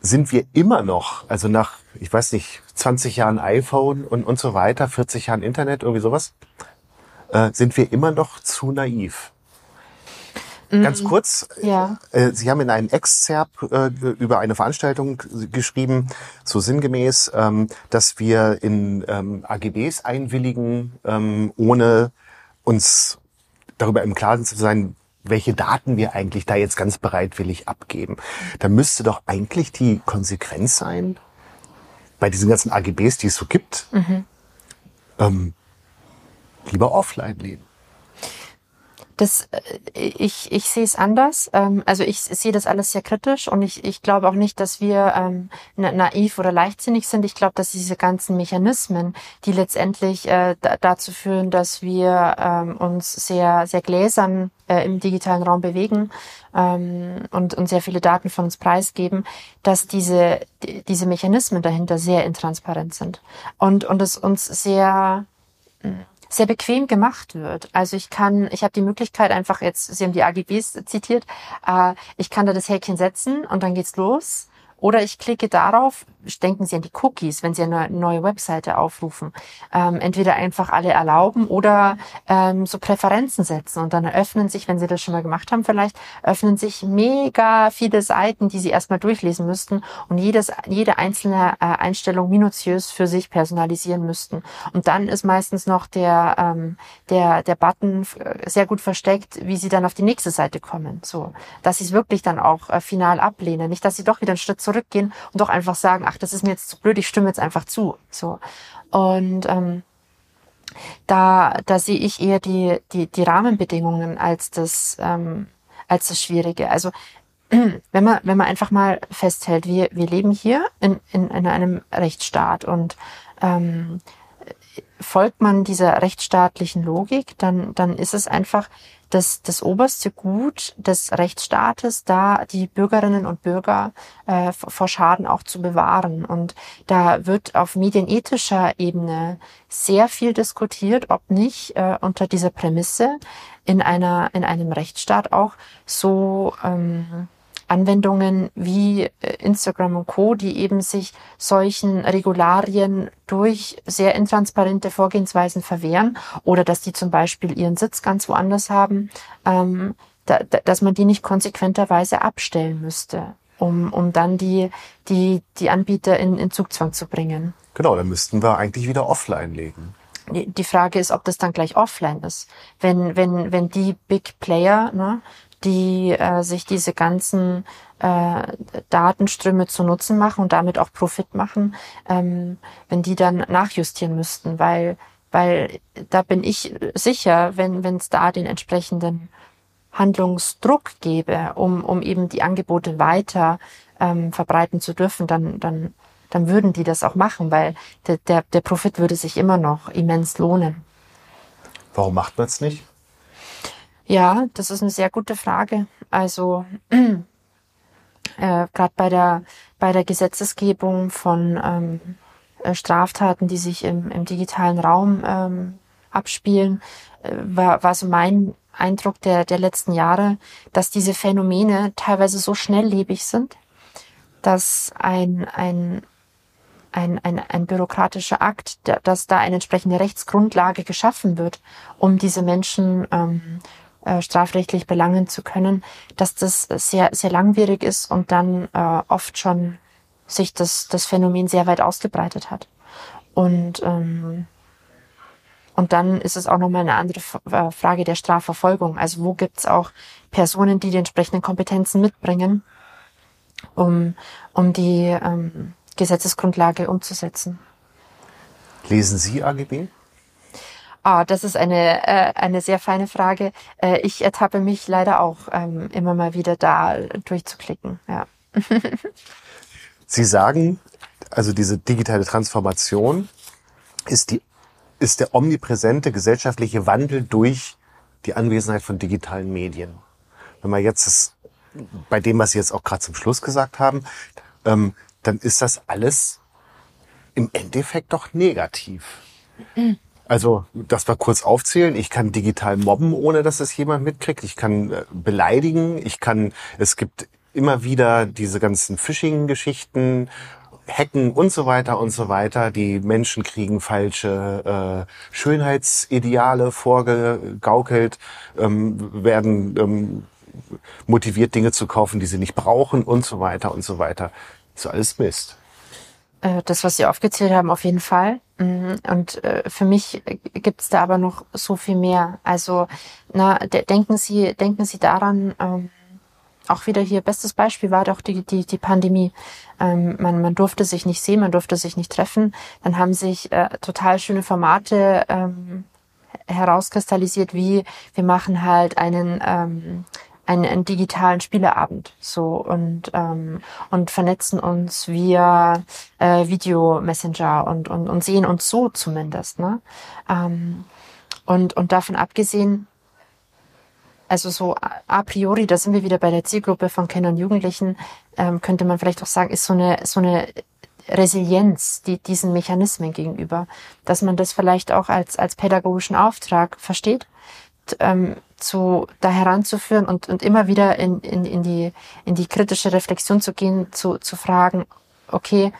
sind wir immer noch, also nach, ich weiß nicht, 20 Jahren iPhone und, und so weiter, 40 Jahren Internet, irgendwie sowas, äh, sind wir immer noch zu naiv. Mm, Ganz kurz, ja. äh, Sie haben in einem Exzerpt äh, über eine Veranstaltung geschrieben, so sinngemäß, ähm, dass wir in ähm, AGBs einwilligen, ähm, ohne uns darüber im Klaren zu sein, welche Daten wir eigentlich da jetzt ganz bereitwillig abgeben. Da müsste doch eigentlich die Konsequenz sein, bei diesen ganzen AGBs, die es so gibt, mhm. ähm, lieber offline leben? Das, äh, ich, ich sehe es anders. Ähm, also ich sehe das alles sehr kritisch und ich, ich glaube auch nicht, dass wir ähm, naiv oder leichtsinnig sind. Ich glaube, dass diese ganzen Mechanismen, die letztendlich äh, dazu führen, dass wir ähm, uns sehr, sehr gläsern äh, im digitalen Raum bewegen ähm, und, und sehr viele Daten von uns preisgeben, dass diese, diese Mechanismen dahinter sehr intransparent sind und, und es uns sehr sehr bequem gemacht wird. Also ich kann, ich habe die Möglichkeit einfach jetzt, Sie haben die AGBs zitiert, äh, ich kann da das Häkchen setzen und dann geht's los. Oder ich klicke darauf, denken Sie an die Cookies, wenn Sie eine neue Webseite aufrufen. Ähm, entweder einfach alle erlauben oder ähm, so Präferenzen setzen. Und dann öffnen sich, wenn Sie das schon mal gemacht haben, vielleicht öffnen sich mega viele Seiten, die Sie erstmal durchlesen müssten und jedes, jede einzelne äh, Einstellung minutiös für sich personalisieren müssten. Und dann ist meistens noch der, ähm, der, der Button sehr gut versteckt, wie Sie dann auf die nächste Seite kommen. So, dass Sie es wirklich dann auch äh, final ablehnen. Nicht, dass Sie doch wieder einen Schritt zurückgehen und doch einfach sagen, ach, das ist mir jetzt zu blöd, ich stimme jetzt einfach zu. So. Und ähm, da, da sehe ich eher die, die, die Rahmenbedingungen als das, ähm, als das Schwierige. Also wenn man, wenn man einfach mal festhält, wir, wir leben hier in, in, in einem Rechtsstaat und ähm, folgt man dieser rechtsstaatlichen Logik, dann, dann ist es einfach das, das oberste Gut des Rechtsstaates, da die Bürgerinnen und Bürger äh, vor Schaden auch zu bewahren. Und da wird auf medienethischer Ebene sehr viel diskutiert, ob nicht äh, unter dieser Prämisse in einer in einem Rechtsstaat auch so ähm, Anwendungen wie äh, Instagram und Co, die eben sich solchen Regularien durch sehr intransparente Vorgehensweisen verwehren oder dass die zum Beispiel ihren Sitz ganz woanders haben, ähm, da, da, dass man die nicht konsequenterweise abstellen müsste, um, um dann die, die, die Anbieter in, in Zugzwang zu bringen. Genau, dann müssten wir eigentlich wieder offline legen. Die Frage ist, ob das dann gleich offline ist. Wenn, wenn, wenn die Big Player, ne, die äh, sich diese ganzen äh, Datenströme zu Nutzen machen und damit auch Profit machen, ähm, wenn die dann nachjustieren müssten, weil weil da bin ich sicher, wenn wenn es da den entsprechenden Handlungsdruck gäbe, um um eben die Angebote weiter ähm, verbreiten zu dürfen, dann dann dann würden die das auch machen, weil der, der, der Profit würde sich immer noch immens lohnen. Warum macht man es nicht? Ja, das ist eine sehr gute Frage. Also äh, gerade bei der bei der Gesetzesgebung von ähm, äh, Straftaten, die sich im, im digitalen Raum ähm, abspielen, äh, war, war so mein Eindruck der, der letzten Jahre, dass diese Phänomene teilweise so schnelllebig sind, dass ein, ein, ein, ein, ein bürokratischer Akt, dass da eine entsprechende Rechtsgrundlage geschaffen wird, um diese Menschen ähm, äh, strafrechtlich belangen zu können, dass das sehr, sehr langwierig ist und dann äh, oft schon sich das, das Phänomen sehr weit ausgebreitet hat. Und, ähm, und dann ist es auch nochmal eine andere äh, Frage der Strafverfolgung. Also wo gibt's auch Personen, die die entsprechenden Kompetenzen mitbringen, um, um die ähm, Gesetzesgrundlage umzusetzen. Lesen Sie AGB? Ah, das ist eine, äh, eine sehr feine Frage. Äh, ich ertappe mich leider auch ähm, immer mal wieder da durchzuklicken. Ja. Sie sagen, also diese digitale Transformation ist die ist der omnipräsente gesellschaftliche Wandel durch die Anwesenheit von digitalen Medien. Wenn man jetzt das, bei dem, was Sie jetzt auch gerade zum Schluss gesagt haben, ähm, dann ist das alles im Endeffekt doch negativ. Also, das war kurz aufzählen. Ich kann digital mobben, ohne dass es jemand mitkriegt. Ich kann äh, beleidigen. Ich kann, es gibt immer wieder diese ganzen Phishing-Geschichten, Hacken und so weiter und so weiter. Die Menschen kriegen falsche äh, Schönheitsideale vorgegaukelt, ähm, werden ähm, motiviert, Dinge zu kaufen, die sie nicht brauchen und so weiter und so weiter. So alles Mist. Äh, das, was Sie aufgezählt haben, auf jeden Fall. Mhm. Und äh, für mich gibt es da aber noch so viel mehr. Also, na, denken Sie, denken Sie daran, ähm, auch wieder hier, bestes Beispiel war doch die, die, die Pandemie. Ähm, man, man durfte sich nicht sehen, man durfte sich nicht treffen. Dann haben sich äh, total schöne Formate ähm, herauskristallisiert, wie wir machen halt einen ähm, einen, einen digitalen Spieleabend so und ähm, und vernetzen uns via äh, Video Messenger und, und und sehen uns so zumindest ne? Ähm, und und davon abgesehen also so a priori da sind wir wieder bei der Zielgruppe von Kindern und Jugendlichen ähm, könnte man vielleicht auch sagen ist so eine so eine Resilienz die, diesen Mechanismen gegenüber, dass man das vielleicht auch als, als pädagogischen Auftrag versteht, ähm, zu, da heranzuführen und, und immer wieder in, in, in, die, in die kritische Reflexion zu gehen, zu, zu fragen, okay,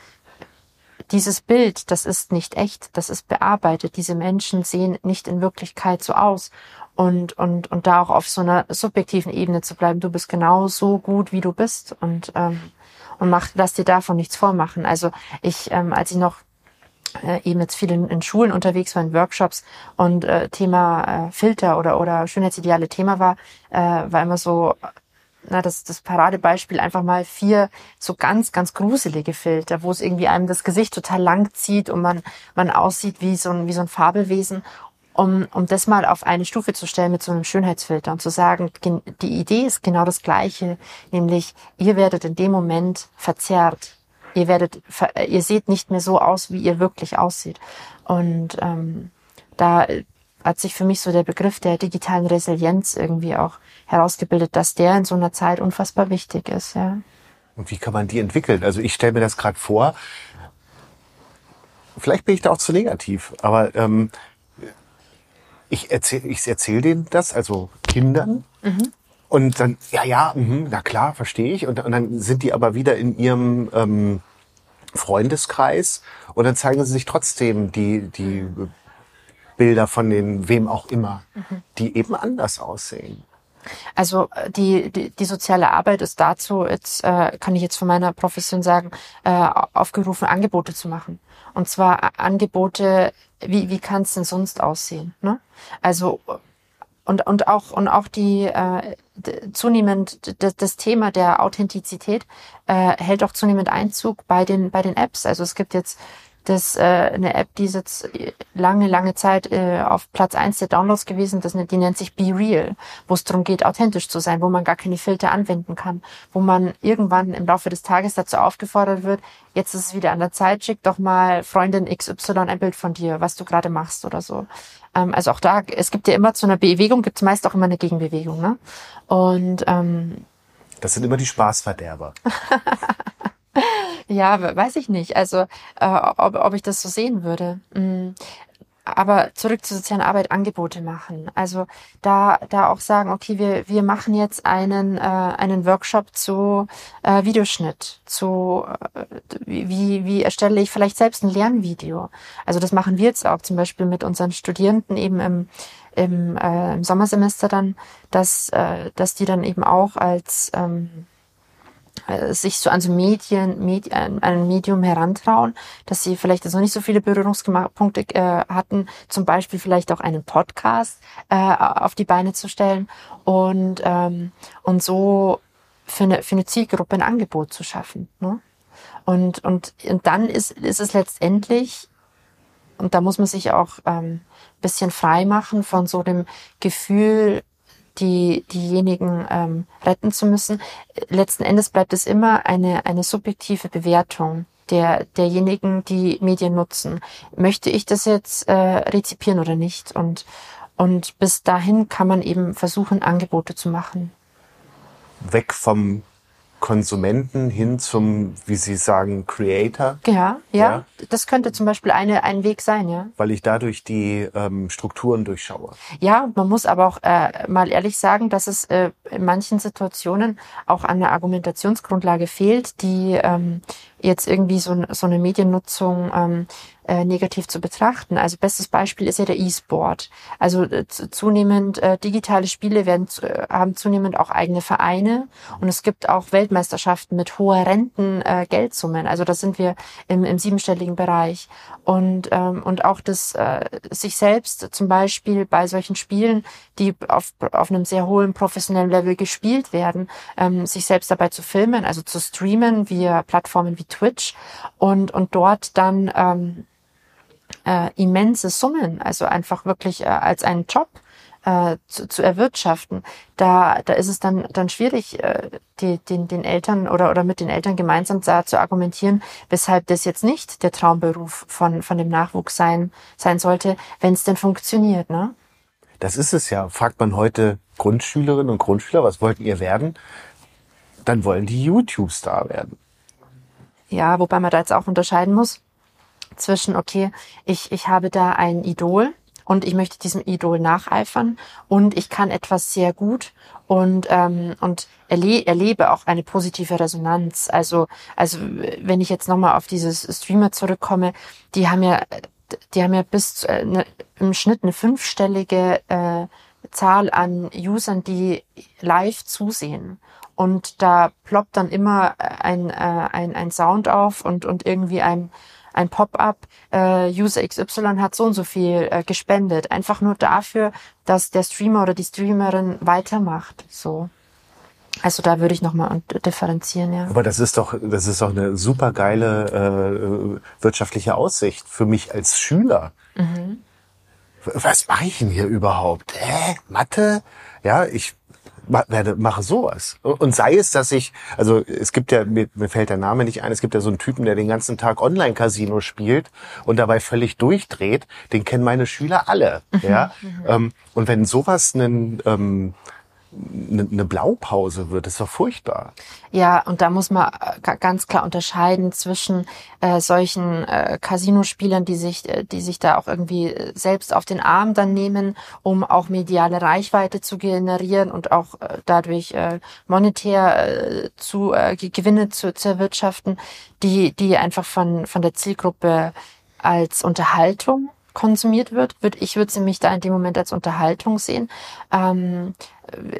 dieses Bild, das ist nicht echt, das ist bearbeitet. Diese Menschen sehen nicht in Wirklichkeit so aus. Und, und, und da auch auf so einer subjektiven Ebene zu bleiben, du bist genau so gut, wie du bist. Und, ähm, und mach, lass dir davon nichts vormachen. Also ich, ähm, als ich noch äh, eben jetzt viel in, in Schulen unterwegs war, in Workshops und äh, Thema äh, Filter oder, oder Schönheitsideale Thema war, äh, war immer so, na, das, das Paradebeispiel einfach mal vier so ganz, ganz gruselige Filter, wo es irgendwie einem das Gesicht total lang zieht und man, man aussieht wie so ein, wie so ein Fabelwesen. Um, um das mal auf eine Stufe zu stellen mit so einem Schönheitsfilter und zu sagen, die Idee ist genau das gleiche, nämlich ihr werdet in dem Moment verzerrt ihr werdet, ihr seht nicht mehr so aus, wie ihr wirklich aussieht. Und ähm, da hat sich für mich so der Begriff der digitalen Resilienz irgendwie auch herausgebildet, dass der in so einer Zeit unfassbar wichtig ist. Ja. Und wie kann man die entwickeln? Also ich stelle mir das gerade vor. Vielleicht bin ich da auch zu negativ, aber ähm, ich erzähle ich erzähl denen das, also Kindern. Mhm. Und dann, ja, ja, mh, na klar, verstehe ich. Und, und dann sind die aber wieder in ihrem ähm, Freundeskreis und dann zeigen sie sich trotzdem die, die Bilder von den wem auch immer, mhm. die eben anders aussehen. Also äh, die, die, die soziale Arbeit ist dazu, jetzt äh, kann ich jetzt von meiner Profession sagen, äh, aufgerufen, Angebote zu machen. Und zwar Angebote, wie, wie kann es denn sonst aussehen? Ne? Also und, und auch und auch die äh, zunehmend das, das Thema der Authentizität äh, hält auch zunehmend Einzug bei den bei den Apps. Also es gibt jetzt das äh, eine App, die ist jetzt lange, lange Zeit äh, auf Platz eins der Downloads gewesen. Das, die nennt sich Be Real, wo es darum geht, authentisch zu sein, wo man gar keine Filter anwenden kann, wo man irgendwann im Laufe des Tages dazu aufgefordert wird, jetzt ist es wieder an der Zeit, schick doch mal Freundin XY ein Bild von dir, was du gerade machst oder so. Ähm, also auch da, es gibt ja immer zu einer Bewegung, gibt es meist auch immer eine Gegenbewegung. Ne? Und ähm, das sind immer die Spaßverderber. ja, weiß ich nicht. Also äh, ob, ob ich das so sehen würde. Mm aber zurück zur sozialen Arbeit Angebote machen. Also da da auch sagen, okay, wir wir machen jetzt einen äh, einen Workshop zu äh, Videoschnitt, zu äh, wie wie erstelle ich vielleicht selbst ein Lernvideo. Also das machen wir jetzt auch zum Beispiel mit unseren Studierenden eben im im, äh, im Sommersemester dann, dass äh, dass die dann eben auch als ähm, äh, sich so an so Medien, Medi an ein Medium herantrauen, dass sie vielleicht also nicht so viele Berührungspunkte äh, hatten, zum Beispiel vielleicht auch einen Podcast äh, auf die Beine zu stellen und, ähm, und so für eine, für eine Zielgruppe ein Angebot zu schaffen. Ne? Und, und, und dann ist, ist es letztendlich, und da muss man sich auch ähm, bisschen frei machen von so dem Gefühl, die, diejenigen ähm, retten zu müssen. Letzten Endes bleibt es immer eine, eine subjektive Bewertung der, derjenigen, die Medien nutzen. Möchte ich das jetzt äh, rezipieren oder nicht? Und, und bis dahin kann man eben versuchen, Angebote zu machen. Weg vom Konsumenten hin zum, wie Sie sagen, Creator. Ja, ja, ja. Das könnte zum Beispiel eine, ein Weg sein, ja. Weil ich dadurch die ähm, Strukturen durchschaue. Ja, man muss aber auch äh, mal ehrlich sagen, dass es äh, in manchen Situationen auch an der Argumentationsgrundlage fehlt, die, ähm, jetzt irgendwie so, so eine Mediennutzung ähm, äh, negativ zu betrachten. Also bestes Beispiel ist ja der E-Sport. Also äh, zunehmend äh, digitale Spiele werden äh, haben zunehmend auch eigene Vereine und es gibt auch Weltmeisterschaften mit hoher Renten äh, Geldsummen. Also da sind wir im, im siebenstelligen Bereich und ähm, und auch das äh, sich selbst zum Beispiel bei solchen Spielen, die auf auf einem sehr hohen professionellen Level gespielt werden, ähm, sich selbst dabei zu filmen, also zu streamen via Plattformen wie Twitch und und dort dann ähm, äh, immense Summen, also einfach wirklich äh, als einen Job äh, zu, zu erwirtschaften. Da, da ist es dann, dann schwierig, äh, die, den, den Eltern oder, oder mit den Eltern gemeinsam da zu argumentieren, weshalb das jetzt nicht der Traumberuf von, von dem Nachwuchs sein, sein sollte, wenn es denn funktioniert. Ne? Das ist es ja. Fragt man heute Grundschülerinnen und Grundschüler, was wollten ihr werden? Dann wollen die YouTube-Star werden. Ja, wobei man da jetzt auch unterscheiden muss zwischen, okay, ich, ich habe da ein Idol und ich möchte diesem Idol nacheifern und ich kann etwas sehr gut und ähm, und erle erlebe auch eine positive Resonanz. Also also wenn ich jetzt nochmal auf dieses Streamer zurückkomme, die haben ja die haben ja bis zu, äh, ne, im Schnitt eine fünfstellige äh, Zahl an Usern, die live zusehen. Und da ploppt dann immer ein, äh, ein, ein Sound auf und, und irgendwie ein, ein Pop-up, äh, User XY hat so und so viel äh, gespendet. Einfach nur dafür, dass der Streamer oder die Streamerin weitermacht. So. Also da würde ich nochmal differenzieren, ja. Aber das ist doch, das ist doch eine super geile äh, wirtschaftliche Aussicht für mich als Schüler. Mhm. Was mache ich denn hier überhaupt? Hä? Mathe? Ja, ich werde, mache sowas. Und sei es, dass ich, also es gibt ja, mir, mir fällt der Name nicht ein, es gibt ja so einen Typen, der den ganzen Tag Online-Casino spielt und dabei völlig durchdreht, den kennen meine Schüler alle. Mhm. Ja? Mhm. Ähm, und wenn sowas einen ähm, eine, eine Blaupause wird. Das ist doch furchtbar. Ja, und da muss man äh, ganz klar unterscheiden zwischen äh, solchen äh, Casino-Spielern, die sich, äh, die sich da auch irgendwie äh, selbst auf den Arm dann nehmen, um auch mediale Reichweite zu generieren und auch äh, dadurch äh, monetär äh, zu äh, Gewinne zu, zu erwirtschaften, die, die einfach von, von der Zielgruppe als Unterhaltung konsumiert wird, würde ich würde sie mich da in dem Moment als Unterhaltung sehen. Ähm,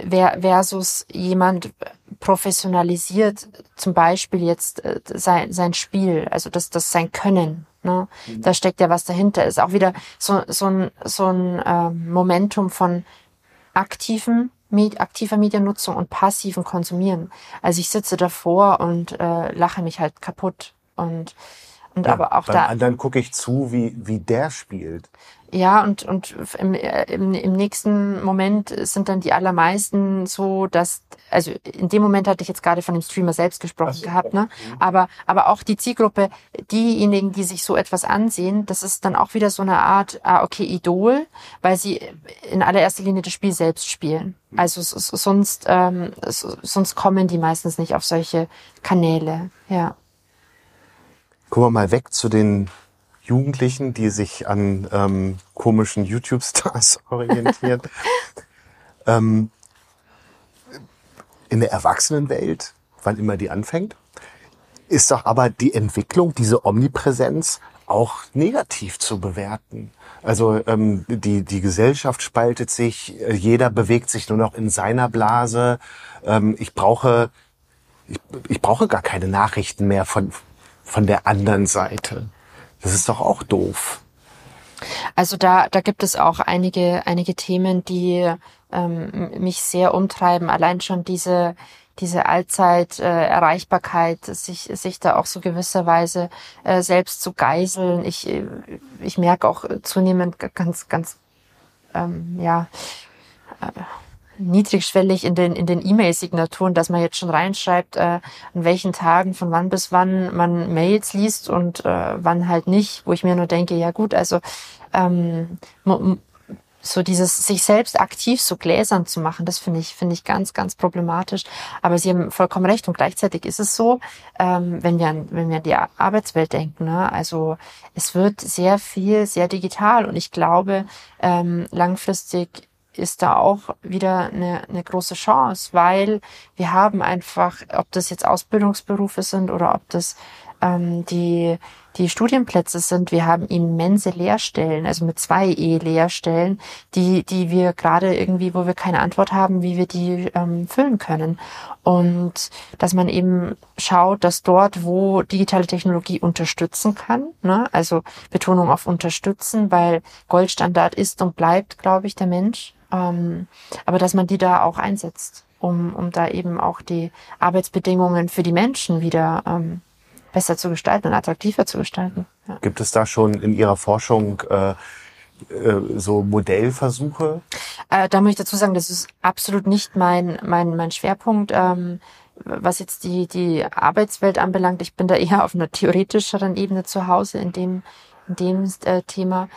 versus jemand professionalisiert zum Beispiel jetzt äh, sein, sein Spiel, also das, das sein Können. Ne? Mhm. Da steckt ja was dahinter. Ist auch wieder so, so ein, so ein äh, Momentum von aktiven aktiver Mediennutzung und passiven Konsumieren. Also ich sitze davor und äh, lache mich halt kaputt und und ja, aber auch beim da. anderen gucke ich zu, wie, wie der spielt. Ja, und, und im, im, im nächsten Moment sind dann die allermeisten so, dass, also in dem Moment hatte ich jetzt gerade von dem Streamer selbst gesprochen so, gehabt, ne? Mhm. Aber, aber auch die Zielgruppe, diejenigen, die sich so etwas ansehen, das ist dann auch wieder so eine Art, ah, okay, Idol, weil sie in allererster Linie das Spiel selbst spielen. Mhm. Also sonst, ähm, sonst kommen die meistens nicht auf solche Kanäle, ja. Gucken wir mal weg zu den Jugendlichen, die sich an ähm, komischen YouTube-Stars orientieren. ähm, in der Erwachsenenwelt, wann immer die anfängt, ist doch aber die Entwicklung, diese Omnipräsenz auch negativ zu bewerten. Also ähm, die, die Gesellschaft spaltet sich, jeder bewegt sich nur noch in seiner Blase. Ähm, ich brauche ich, ich brauche gar keine Nachrichten mehr von, von der anderen Seite. Das ist doch auch doof. Also da, da gibt es auch einige, einige Themen, die ähm, mich sehr umtreiben. Allein schon diese, diese Allzeit-Erreichbarkeit, äh, sich, sich da auch so gewisserweise äh, selbst zu geiseln. Ich, ich merke auch zunehmend ganz, ganz, ähm, ja, äh, niedrigschwellig in den in den E-Mail-Signaturen, dass man jetzt schon reinschreibt, äh, an welchen Tagen von wann bis wann man Mails liest und äh, wann halt nicht, wo ich mir nur denke, ja gut, also ähm, so dieses sich selbst aktiv so gläsern zu machen, das finde ich finde ich ganz ganz problematisch. Aber Sie haben vollkommen recht und gleichzeitig ist es so, ähm, wenn wir an, wenn wir an die Arbeitswelt denken, ne? also es wird sehr viel sehr digital und ich glaube ähm, langfristig ist da auch wieder eine, eine große Chance, weil wir haben einfach, ob das jetzt Ausbildungsberufe sind oder ob das ähm, die die Studienplätze sind, wir haben immense Lehrstellen, also mit zwei E-Lehrstellen, die, die wir gerade irgendwie, wo wir keine Antwort haben, wie wir die ähm, füllen können. Und dass man eben schaut, dass dort, wo digitale Technologie unterstützen kann, ne, also Betonung auf unterstützen, weil Goldstandard ist und bleibt, glaube ich, der Mensch, ähm, aber dass man die da auch einsetzt, um, um da eben auch die Arbeitsbedingungen für die Menschen wieder ähm, besser zu gestalten und attraktiver zu gestalten. Ja. Gibt es da schon in Ihrer Forschung äh, äh, so Modellversuche? Äh, da möchte ich dazu sagen, das ist absolut nicht mein, mein, mein Schwerpunkt. Ähm, was jetzt die, die Arbeitswelt anbelangt, ich bin da eher auf einer theoretischeren Ebene zu Hause in dem, in dem äh, Thema.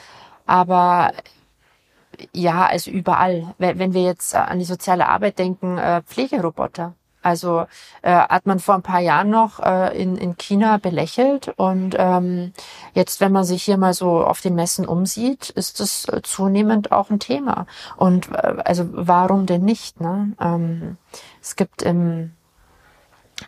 Aber ja, also überall. Wenn wir jetzt an die soziale Arbeit denken, äh, Pflegeroboter. Also äh, hat man vor ein paar Jahren noch äh, in, in China belächelt und ähm, jetzt, wenn man sich hier mal so auf den Messen umsieht, ist es äh, zunehmend auch ein Thema. Und äh, also warum denn nicht? Ne? Ähm, es gibt im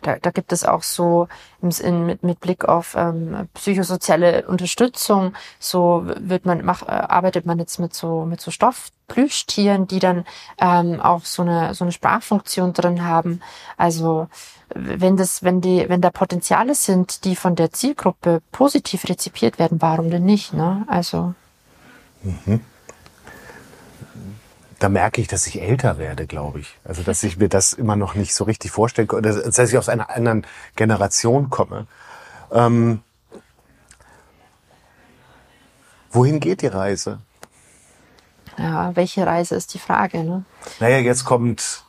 da, da gibt es auch so in, mit, mit Blick auf ähm, psychosoziale Unterstützung, so wird man, mach, äh, arbeitet man jetzt mit so mit so Stoffplüschtieren, die dann ähm, auch so eine so eine Sprachfunktion drin haben. Also wenn das, wenn die, wenn da Potenziale sind, die von der Zielgruppe positiv rezipiert werden, warum denn nicht? Ne? Also. Mhm da merke ich, dass ich älter werde, glaube ich. Also, dass ich mir das immer noch nicht so richtig vorstellen kann, dass ich aus einer anderen Generation komme. Ähm, wohin geht die Reise? Ja, welche Reise ist die Frage, ne? Naja, jetzt kommt,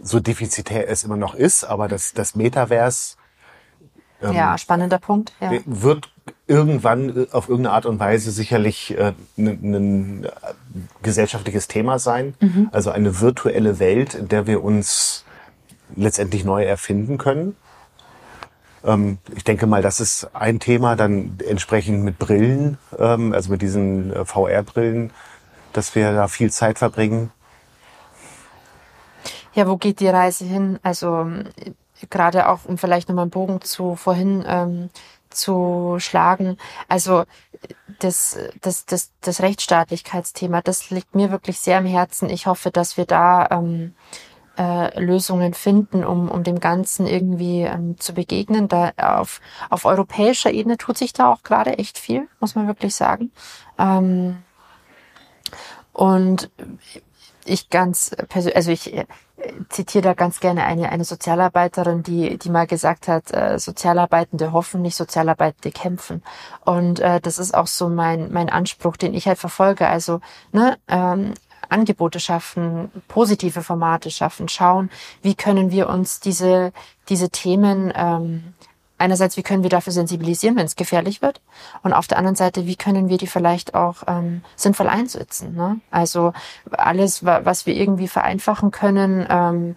so defizitär es immer noch ist, aber das, das Metaverse. Ähm, ja, spannender Punkt. Ja. Wird irgendwann äh, auf irgendeine Art und Weise sicherlich äh, ein äh, gesellschaftliches Thema sein. Mhm. Also eine virtuelle Welt, in der wir uns letztendlich neu erfinden können. Ähm, ich denke mal, das ist ein Thema. Dann entsprechend mit Brillen, ähm, also mit diesen äh, VR-Brillen, dass wir da viel Zeit verbringen. Ja, wo geht die Reise hin? Also gerade auch, um vielleicht nochmal einen Bogen zu vorhin ähm, zu schlagen. Also das, das, das, das Rechtsstaatlichkeitsthema, das liegt mir wirklich sehr am Herzen. Ich hoffe, dass wir da ähm, äh, Lösungen finden, um, um dem Ganzen irgendwie ähm, zu begegnen. Da auf, auf europäischer Ebene tut sich da auch gerade echt viel, muss man wirklich sagen. Ähm, und ich ganz persönlich, also ich äh, zitiere da ganz gerne eine, eine Sozialarbeiterin, die, die mal gesagt hat, äh, Sozialarbeitende hoffen, nicht Sozialarbeitende kämpfen. Und äh, das ist auch so mein, mein Anspruch, den ich halt verfolge. Also ne, ähm, Angebote schaffen, positive Formate schaffen, schauen, wie können wir uns diese, diese Themen ähm, einerseits, wie können wir dafür sensibilisieren, wenn es gefährlich wird? Und auf der anderen Seite, wie können wir die vielleicht auch ähm, sinnvoll einsetzen? Ne? Also alles, was wir irgendwie vereinfachen können, ähm,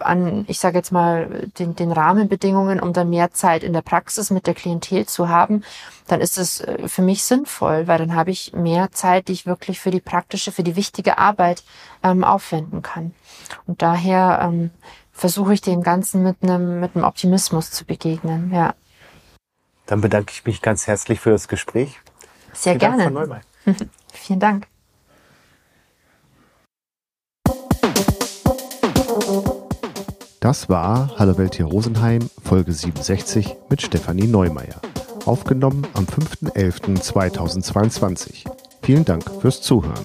an, ich sage jetzt mal, den, den Rahmenbedingungen, um dann mehr Zeit in der Praxis mit der Klientel zu haben, dann ist es äh, für mich sinnvoll, weil dann habe ich mehr Zeit, die ich wirklich für die praktische, für die wichtige Arbeit ähm, aufwenden kann. Und daher ähm, versuche ich dem Ganzen mit einem, mit einem Optimismus zu begegnen, ja. Dann bedanke ich mich ganz herzlich für das Gespräch. Sehr Vielen gerne. Dank, Frau Vielen Dank. Das war Hallo Welt hier Rosenheim, Folge 67 mit Stefanie Neumeier. Aufgenommen am 5.11.2022. Vielen Dank fürs Zuhören.